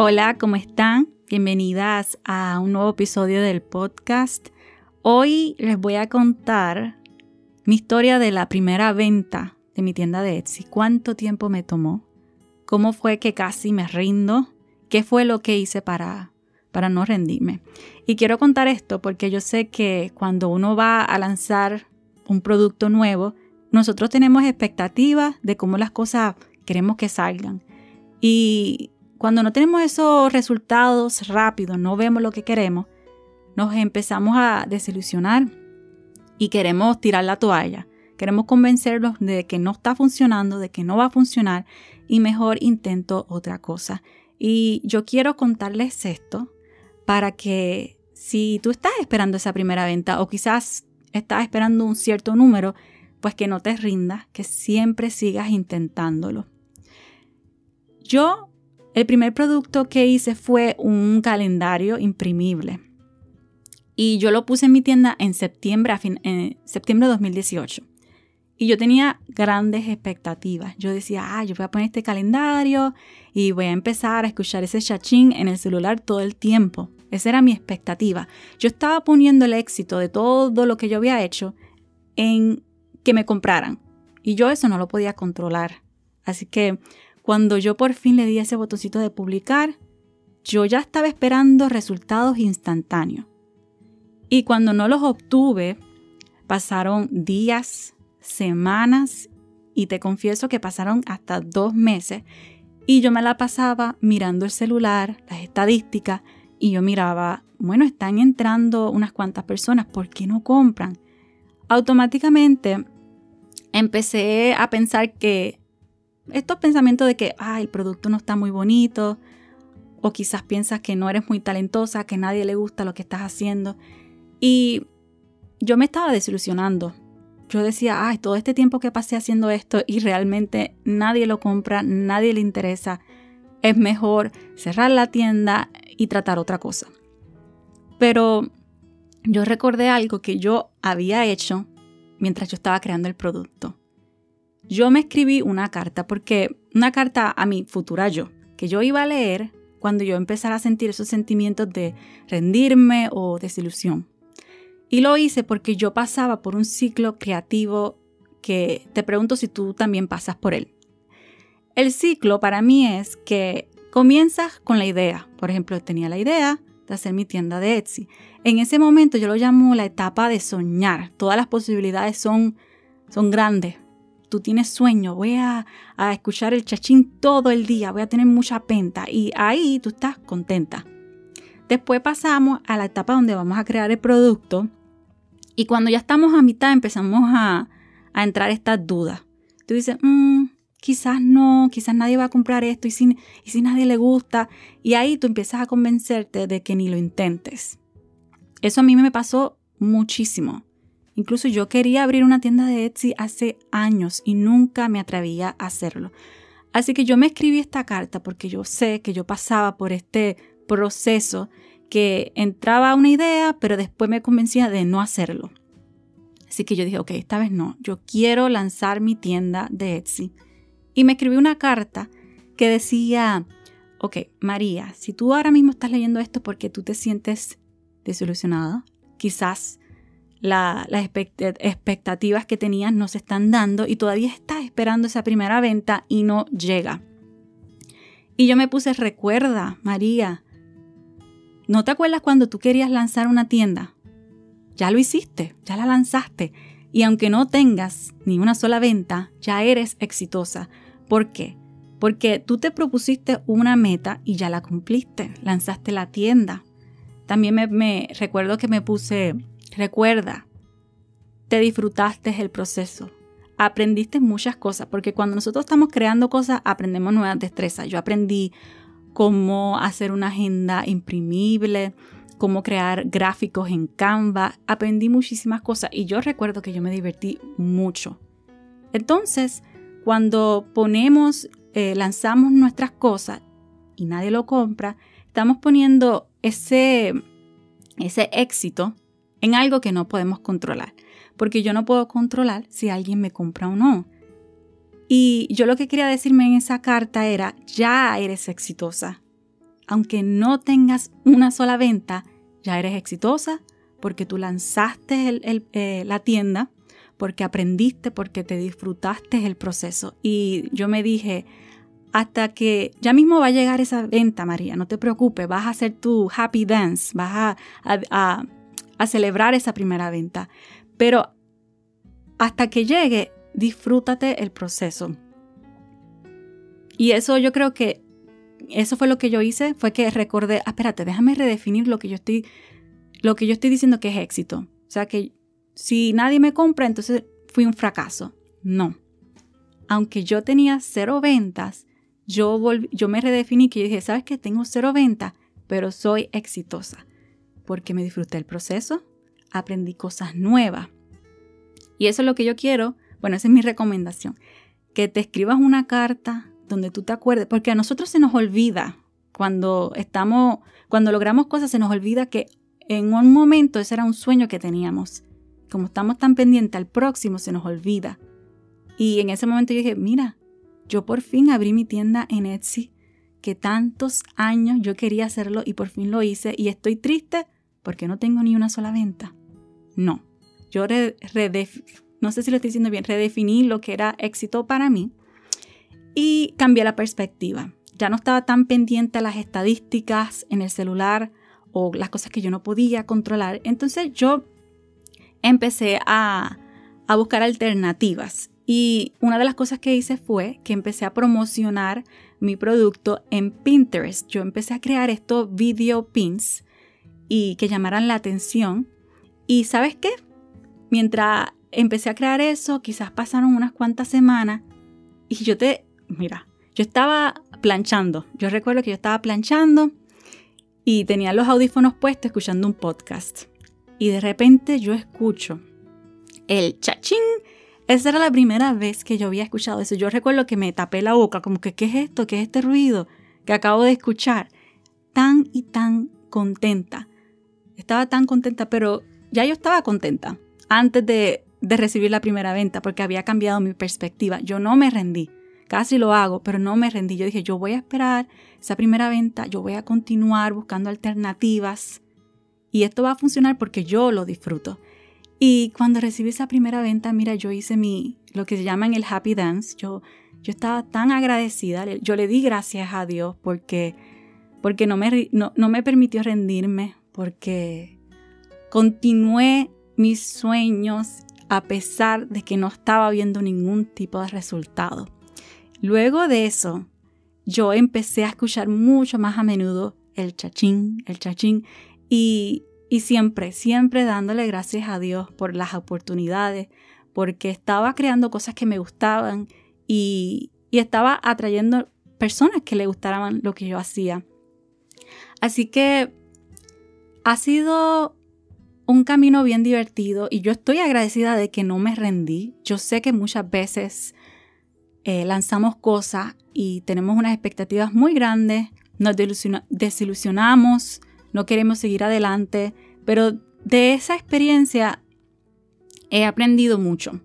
Hola, ¿cómo están? Bienvenidas a un nuevo episodio del podcast. Hoy les voy a contar mi historia de la primera venta de mi tienda de Etsy. ¿Cuánto tiempo me tomó? ¿Cómo fue que casi me rindo? ¿Qué fue lo que hice para, para no rendirme? Y quiero contar esto porque yo sé que cuando uno va a lanzar un producto nuevo, nosotros tenemos expectativas de cómo las cosas queremos que salgan. Y cuando no tenemos esos resultados rápidos, no vemos lo que queremos, nos empezamos a desilusionar y queremos tirar la toalla. Queremos convencerlos de que no está funcionando, de que no va a funcionar y mejor intento otra cosa. Y yo quiero contarles esto para que si tú estás esperando esa primera venta o quizás estás esperando un cierto número, pues que no te rindas, que siempre sigas intentándolo. Yo el primer producto que hice fue un calendario imprimible. Y yo lo puse en mi tienda en septiembre, en septiembre de 2018. Y yo tenía grandes expectativas. Yo decía, ah, yo voy a poner este calendario y voy a empezar a escuchar ese chachín en el celular todo el tiempo. Esa era mi expectativa. Yo estaba poniendo el éxito de todo lo que yo había hecho en que me compraran. Y yo eso no lo podía controlar. Así que cuando yo por fin le di ese botoncito de publicar, yo ya estaba esperando resultados instantáneos. Y cuando no los obtuve, pasaron días, semanas y te confieso que pasaron hasta dos meses y yo me la pasaba mirando el celular, las estadísticas y yo miraba, bueno, están entrando unas cuantas personas, ¿por qué no compran? Automáticamente empecé a pensar que estos pensamientos de que, el producto no está muy bonito, o quizás piensas que no eres muy talentosa, que a nadie le gusta lo que estás haciendo. Y yo me estaba desilusionando. Yo decía, ay, todo este tiempo que pasé haciendo esto y realmente nadie lo compra, nadie le interesa. Es mejor cerrar la tienda y tratar otra cosa. Pero yo recordé algo que yo había hecho mientras yo estaba creando el producto yo me escribí una carta, porque una carta a mi futura yo, que yo iba a leer cuando yo empezara a sentir esos sentimientos de rendirme o desilusión. Y lo hice porque yo pasaba por un ciclo creativo que te pregunto si tú también pasas por él. El ciclo para mí es que comienzas con la idea. Por ejemplo, tenía la idea de hacer mi tienda de Etsy. En ese momento yo lo llamo la etapa de soñar. Todas las posibilidades son, son grandes tú tienes sueño, voy a, escuchar el chachín todo el día, voy a tener mucha penta y ahí tú estás contenta. Después pasamos a la etapa donde vamos a crear el producto y cuando ya estamos a mitad empezamos a, entrar estas dudas. Tú dices, mm, quizás no, quizás nadie va a comprar esto y si, y si nadie le gusta. Y ahí tú empiezas a convencerte de que ni lo intentes. Eso a mí me pasó muchísimo. Incluso yo quería abrir una tienda de Etsy hace años y nunca me atrevía a hacerlo. Así que yo me escribí esta carta porque yo sé que yo pasaba por este proceso que entraba una idea, pero después me convencía de no hacerlo. Así que yo dije, ok, esta vez no, yo quiero lanzar mi tienda de Etsy. Y me escribí una carta que decía, ok, María, si tú ahora mismo estás leyendo esto porque tú te sientes desilusionada, quizás las expectativas que tenías no se están dando y todavía estás esperando esa primera venta y no llega. Y yo me puse, recuerda, María, ¿no te acuerdas cuando tú querías lanzar una tienda? Ya lo hiciste, ya la lanzaste. Y aunque no tengas ni una sola venta, ya eres exitosa. ¿Por qué? Porque tú te propusiste una meta y ya la cumpliste, lanzaste la tienda. También me, me recuerdo que me puse, Recuerda, te disfrutaste el proceso, aprendiste muchas cosas, porque cuando nosotros estamos creando cosas, aprendemos nuevas destrezas. Yo aprendí cómo hacer una agenda imprimible, cómo crear gráficos en Canva, aprendí muchísimas cosas y yo recuerdo que yo me divertí mucho. Entonces, cuando ponemos, eh, lanzamos nuestras cosas y nadie lo compra, estamos poniendo ese, ese éxito en algo que no podemos controlar, porque yo no puedo controlar si alguien me compra o no. Y yo lo que quería decirme en esa carta era, ya eres exitosa. aunque no tengas una sola venta, ya eres exitosa porque tú lanzaste eh, la tienda, porque aprendiste, porque te disfrutaste el proceso. Y yo me dije, hasta que ya mismo va a llegar esa venta, María, no te preocupes, vas a hacer tu happy dance, vas a celebrar esa primera venta. Pero hasta que llegue, disfrútate el proceso. Y eso yo creo que eso fue lo que yo hice, fue que recordé, ah, espérate, déjame redefinir lo que yo estoy lo que yo estoy diciendo que es éxito. O sea que si nadie me compra, entonces fui un fracaso. No. Aunque yo tenía cero ventas, yo, yo me redefiní que yo dije, ¿sabes qué? Tengo cero ventas, pero soy exitosa. Porque me disfruté el proceso, aprendí cosas nuevas. Y eso es lo que yo quiero. Bueno, esa es mi recomendación. Que te escribas una carta donde tú te acuerdes, porque a nosotros se nos olvida cuando estamos, cuando logramos cosas, se nos olvida que en un momento ese era un sueño que teníamos. Como estamos tan pendientes al próximo, se nos olvida. Y en ese momento yo dije, mira, yo por fin abrí mi tienda en Etsy, que tantos años yo quería hacerlo y por fin lo hice y estoy triste porque no tengo ni una sola venta. No, yo no sé si lo estoy diciendo bien, redefiní lo que era éxito para mí y cambié la perspectiva. Ya no estaba tan pendiente a las estadísticas en el celular o las cosas que yo no podía controlar. Entonces yo empecé a, a buscar alternativas y una de las cosas que hice fue que empecé a promocionar mi producto en Pinterest. Yo empecé a crear estos video pins y que llamaran la atención. Y sabes qué? Mientras empecé a crear eso, quizás pasaron unas cuantas semanas y yo te, mira, yo estaba planchando. Yo recuerdo que yo estaba planchando y tenía los audífonos puestos escuchando un podcast. Y de repente yo escucho el chachín. Esa era la primera vez que yo había escuchado eso. Yo recuerdo que me tapé la boca, como que, ¿qué es esto? ¿Qué es este ruido que acabo de escuchar? Tan y tan contenta. Estaba tan contenta, pero ya yo estaba contenta antes de, recibir la primera venta porque había cambiado mi perspectiva. Yo no me rendí. Casi lo hago, pero no me rendí. Yo dije, yo voy a esperar esa primera venta, yo voy a continuar buscando alternativas y esto va a funcionar porque yo lo disfruto. Y cuando recibí esa primera venta, mira, yo hice mi, lo que se llama en el happy dance. Yo, yo estaba tan agradecida. Yo le di gracias a Dios porque, porque no, me, no, no me permitió rendirme, porque continué mis sueños a pesar de que no estaba viendo ningún tipo de resultado. Luego de eso, yo empecé a escuchar mucho más a menudo el chachín, el chachín, y, siempre, siempre dándole gracias a Dios por las oportunidades, porque estaba creando cosas que me gustaban y, y estaba atrayendo personas que le gustaran lo que yo hacía. Así que ha sido un camino bien divertido y yo estoy agradecida de que no me rendí. Yo sé que muchas veces eh, lanzamos cosas y tenemos unas expectativas muy grandes, nos desilusionamos, no queremos seguir adelante, pero de esa experiencia he aprendido mucho,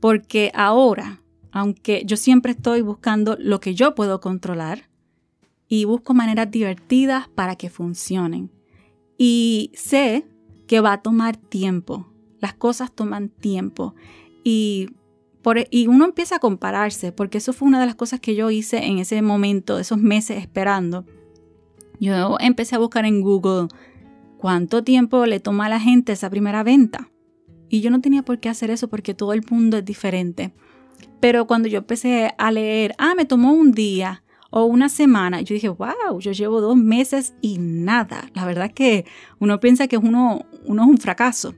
porque ahora, aunque yo siempre estoy buscando lo que yo puedo controlar y busco maneras divertidas para que funcionen, y sé que va a tomar tiempo, las cosas toman tiempo y e, y uno empieza a compararse, porque eso fue una de las cosas que yo hice en ese momento, esos meses esperando. Yo empecé a buscar en Google cuánto tiempo le toma a la gente esa primera venta. Y yo no tenía por qué hacer eso porque todo el mundo es diferente. Pero cuando yo empecé a leer, ah, me tomó un día o una semana, yo dije, wow, yo llevo dos meses y nada. La verdad es que uno piensa que uno, uno es un fracaso.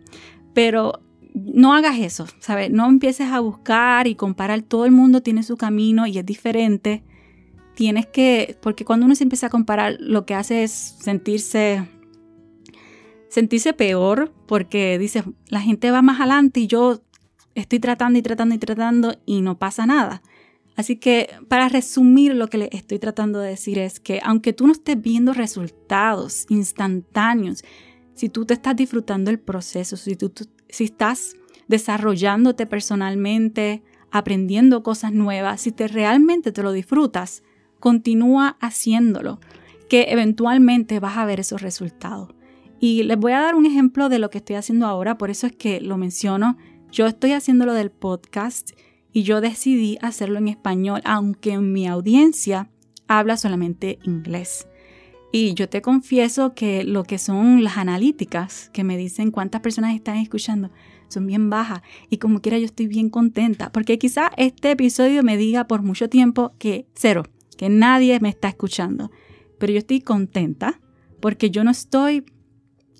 Pero no hagas eso, ¿sabes? No empieces a buscar y comparar. Todo el mundo tiene su camino y es diferente. Tienes que, porque cuando uno se empieza a comparar, lo que hace es sentirse, sentirse peor, porque dices, la gente va más adelante y yo estoy tratando y tratando y tratando y no pasa nada. Así que para resumir lo que le estoy tratando de decir es que aunque tú no estés viendo resultados instantáneos, si tú te estás disfrutando el proceso, si tú, si estás desarrollándote personalmente, aprendiendo cosas nuevas, si te realmente te lo disfrutas, continúa haciéndolo. que eventualmente vas a ver esos resultados. Y les voy a dar un ejemplo de lo que estoy haciendo ahora, por eso es que lo menciono. Yo estoy haciendo lo del podcast y yo decidí hacerlo en español, aunque mi audiencia habla solamente inglés. Y yo te confieso que lo que son las analíticas que me dicen cuántas personas están escuchando son bien bajas y como quiera yo estoy bien contenta porque quizá este episodio me diga por mucho tiempo que cero, que nadie me está escuchando, pero yo estoy contenta porque yo no estoy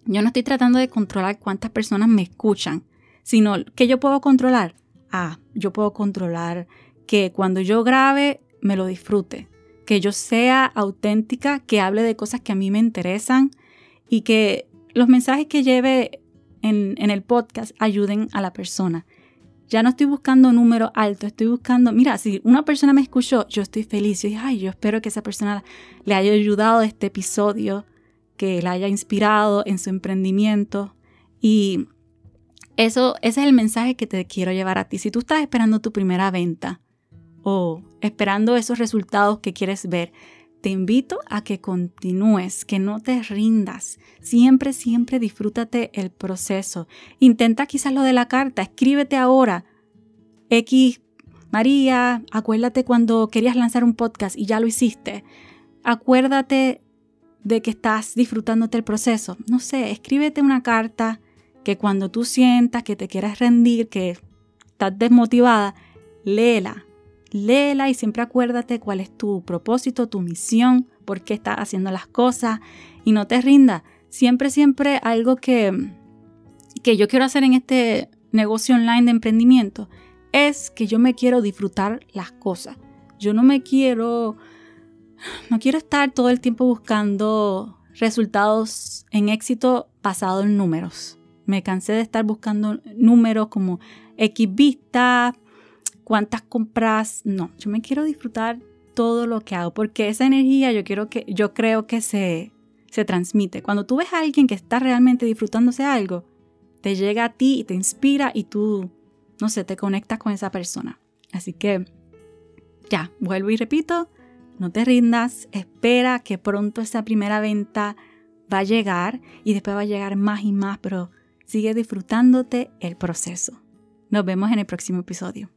yo no estoy tratando de controlar cuántas personas me escuchan, sino que yo puedo controlar. Ah, yo puedo controlar que cuando yo grabe me lo disfrute, que yo sea auténtica, que hable de cosas que a mí me interesan y que los mensajes que lleve en, el podcast ayuden a la persona. Ya no estoy buscando un número alto, estoy buscando, mira, si una persona me escuchó, yo estoy feliz. Yo ay, yo espero que esa persona le haya ayudado este episodio, que la haya inspirado en su emprendimiento. Y eso, ese es el mensaje que te quiero llevar a ti. Si tú estás esperando tu primera venta, o esperando esos resultados que quieres ver, te invito a que continúes, que no te rindas. Siempre, siempre disfrútate el proceso. Intenta quizás lo de la carta, escríbete ahora. X, María, acuérdate cuando querías lanzar un podcast y ya lo hiciste. Acuérdate de que estás disfrutándote el proceso. No sé, escríbete una carta que cuando tú sientas que te quieras rendir, que estás desmotivada, léela léela y siempre acuérdate cuál es tu propósito, tu misión, por qué estás haciendo las cosas y no te rinda. Siempre, siempre algo que, que yo quiero hacer en este negocio online de emprendimiento es que yo me quiero disfrutar las cosas. Yo no me quiero, no quiero estar todo el tiempo buscando resultados en éxito basado en números. Me cansé de estar buscando números como X vistas, cuántas compras, no, yo me quiero disfrutar todo lo que hago, porque esa energía yo, quiero que, yo creo que se, se transmite. Cuando tú ves a alguien que está realmente disfrutándose algo, te llega a ti y te inspira y tú, no sé, te conectas con esa persona. Así que, ya, vuelvo y repito, no te rindas, espera que pronto esa primera venta va a llegar y después va a llegar más y más, pero sigue disfrutándote el proceso. Nos vemos en el próximo episodio.